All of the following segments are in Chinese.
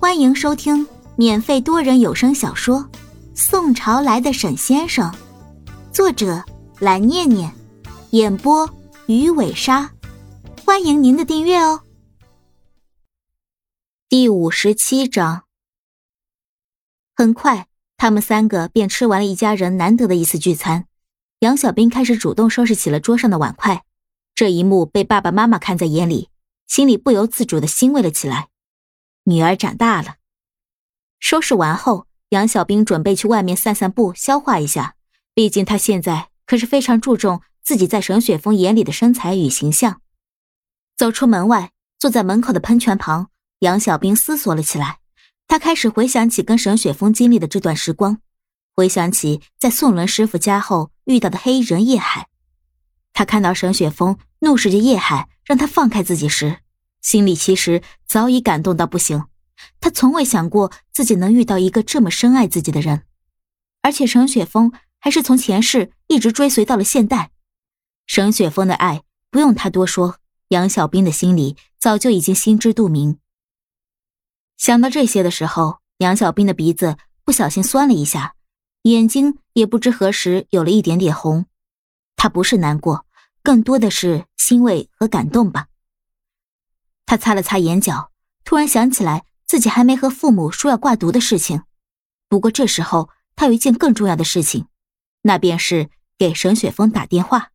欢迎收听免费多人有声小说《宋朝来的沈先生》，作者蓝念念，演播鱼尾鲨。欢迎您的订阅哦。第五十七章，很快，他们三个便吃完了一家人难得的一次聚餐。杨小兵开始主动收拾起了桌上的碗筷，这一幕被爸爸妈妈看在眼里，心里不由自主的欣慰了起来。女儿长大了。收拾完后，杨小兵准备去外面散散步，消化一下。毕竟他现在可是非常注重自己在沈雪峰眼里的身材与形象。走出门外，坐在门口的喷泉旁，杨小兵思索了起来。他开始回想起跟沈雪峰经历的这段时光，回想起在宋伦师傅家后遇到的黑衣人叶海。他看到沈雪峰怒视着叶海，让他放开自己时。心里其实早已感动到不行，他从未想过自己能遇到一个这么深爱自己的人，而且沈雪峰还是从前世一直追随到了现代。沈雪峰的爱不用他多说，杨小兵的心里早就已经心知肚明。想到这些的时候，杨小兵的鼻子不小心酸了一下，眼睛也不知何时有了一点点红。他不是难过，更多的是欣慰和感动吧。他擦了擦眼角，突然想起来自己还没和父母说要挂毒的事情。不过这时候他有一件更重要的事情，那便是给沈雪峰打电话。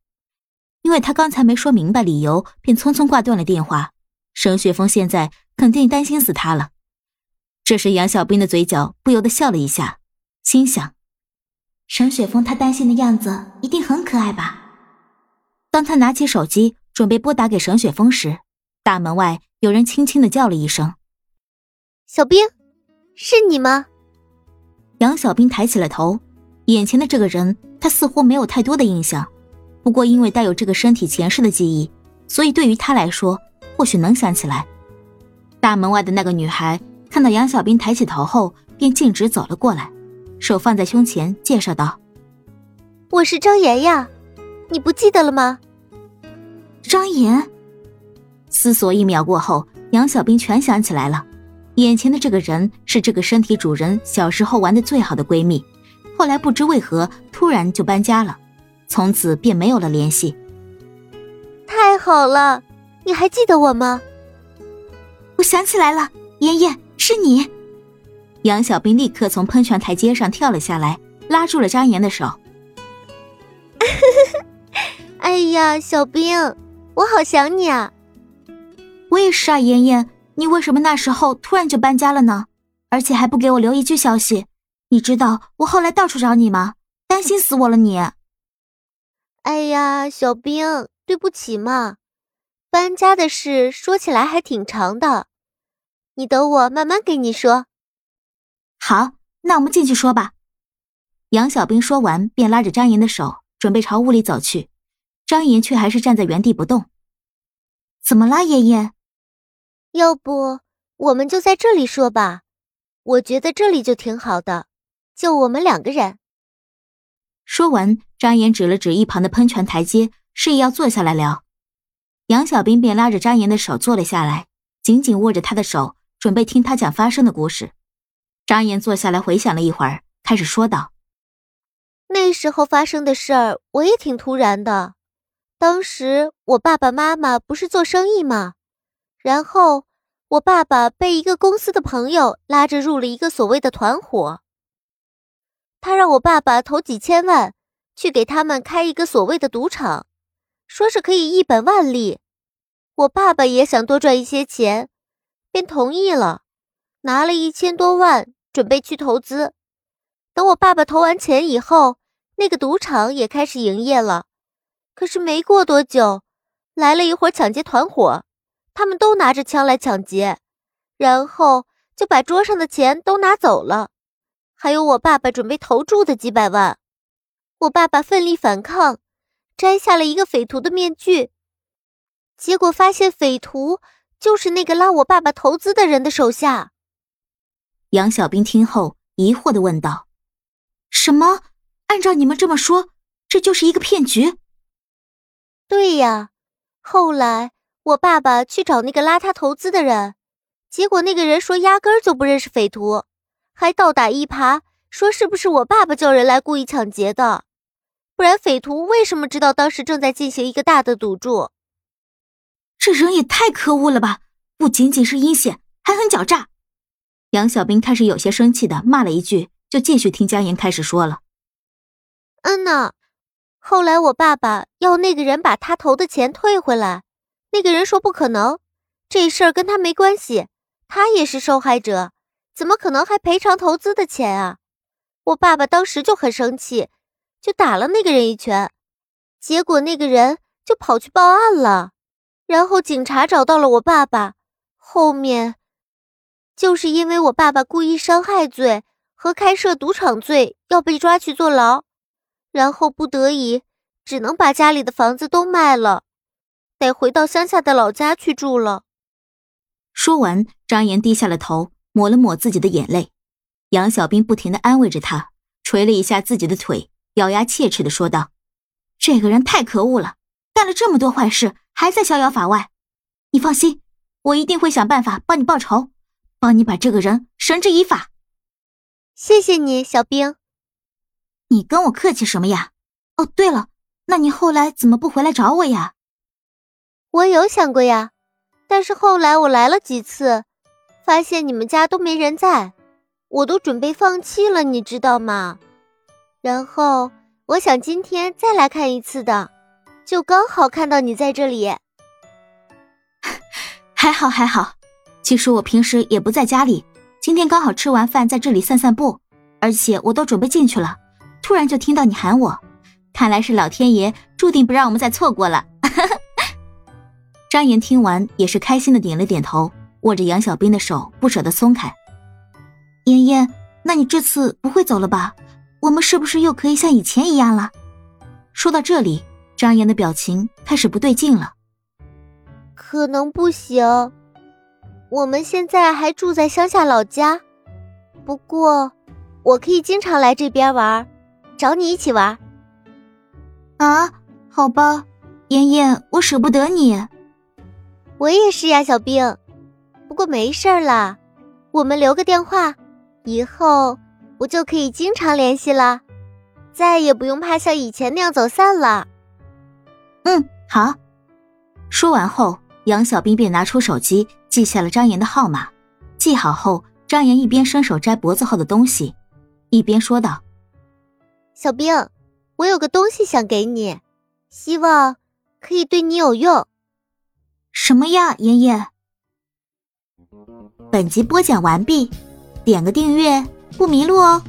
因为他刚才没说明白理由，便匆匆挂断了电话。沈雪峰现在肯定担心死他了。这时杨小兵的嘴角不由得笑了一下，心想：沈雪峰他担心的样子一定很可爱吧。当他拿起手机准备拨打给沈雪峰时，大门外有人轻轻的叫了一声：“小兵，是你吗？”杨小兵抬起了头，眼前的这个人他似乎没有太多的印象，不过因为带有这个身体前世的记忆，所以对于他来说或许能想起来。大门外的那个女孩看到杨小兵抬起头后，便径直走了过来，手放在胸前，介绍道：“我是张妍呀，你不记得了吗？”张妍。思索一秒过后，杨小兵全想起来了，眼前的这个人是这个身体主人小时候玩的最好的闺蜜，后来不知为何突然就搬家了，从此便没有了联系。太好了，你还记得我吗？我想起来了，妍妍是你。杨小兵立刻从喷泉台阶上跳了下来，拉住了张岩的手。哎呀，小兵，我好想你啊！我也是啊，妍妍，你为什么那时候突然就搬家了呢？而且还不给我留一句消息？你知道我后来到处找你吗？担心死我了你。哎呀，小兵，对不起嘛。搬家的事说起来还挺长的，你等我慢慢给你说。好，那我们进去说吧。杨小兵说完，便拉着张岩的手，准备朝屋里走去。张岩却还是站在原地不动。怎么啦，妍妍？要不我们就在这里说吧，我觉得这里就挺好的，就我们两个人。说完，张岩指了指一旁的喷泉台阶，示意要坐下来聊。杨小兵便拉着张岩的手坐了下来，紧紧握着他的手，准备听他讲发生的故事。张岩坐下来回想了一会儿，开始说道：“那时候发生的事儿，我也挺突然的。当时我爸爸妈妈不是做生意吗？”然后，我爸爸被一个公司的朋友拉着入了一个所谓的团伙。他让我爸爸投几千万，去给他们开一个所谓的赌场，说是可以一本万利。我爸爸也想多赚一些钱，便同意了，拿了一千多万准备去投资。等我爸爸投完钱以后，那个赌场也开始营业了。可是没过多久，来了一伙抢劫团伙。他们都拿着枪来抢劫，然后就把桌上的钱都拿走了，还有我爸爸准备投注的几百万。我爸爸奋力反抗，摘下了一个匪徒的面具，结果发现匪徒就是那个拉我爸爸投资的人的手下。杨小兵听后疑惑的问道：“什么？按照你们这么说，这就是一个骗局？”“对呀，后来。”我爸爸去找那个拉他投资的人，结果那个人说压根儿就不认识匪徒，还倒打一耙，说是不是我爸爸叫人来故意抢劫的？不然匪徒为什么知道当时正在进行一个大的赌注？这人也太可恶了吧！不仅仅是阴险，还很狡诈。杨小兵开始有些生气的骂了一句，就继续听江岩开始说了：“嗯呐，后来我爸爸要那个人把他投的钱退回来，那个人说不可能，这事儿跟他没关系。”他也是受害者，怎么可能还赔偿投资的钱啊？我爸爸当时就很生气，就打了那个人一拳，结果那个人就跑去报案了，然后警察找到了我爸爸，后面就是因为我爸爸故意伤害罪和开设赌场罪要被抓去坐牢，然后不得已只能把家里的房子都卖了，得回到乡下的老家去住了。说完，张岩低下了头，抹了抹自己的眼泪。杨小兵不停的安慰着他，捶了一下自己的腿，咬牙切齿的说道：“这个人太可恶了，干了这么多坏事，还在逍遥法外。你放心，我一定会想办法帮你报仇，帮你把这个人绳之以法。”谢谢你，小兵。你跟我客气什么呀？哦，对了，那你后来怎么不回来找我呀？我有想过呀。但是后来我来了几次，发现你们家都没人在，我都准备放弃了，你知道吗？然后我想今天再来看一次的，就刚好看到你在这里。还好还好，其实我平时也不在家里，今天刚好吃完饭在这里散散步，而且我都准备进去了，突然就听到你喊我，看来是老天爷注定不让我们再错过了。张岩听完也是开心的点了点头，握着杨小兵的手不舍得松开。妍妍，那你这次不会走了吧？我们是不是又可以像以前一样了？说到这里，张岩的表情开始不对劲了。可能不行，我们现在还住在乡下老家，不过我可以经常来这边玩，找你一起玩。啊，好吧，妍妍，我舍不得你。我也是呀，小兵。不过没事儿啦，我们留个电话，以后我就可以经常联系了，再也不用怕像以前那样走散了。嗯，好。说完后，杨小兵便拿出手机记下了张岩的号码。记好后，张岩一边伸手摘脖子后的东西，一边说道：“小兵，我有个东西想给你，希望可以对你有用。”什么呀，爷爷？本集播讲完毕，点个订阅不迷路哦。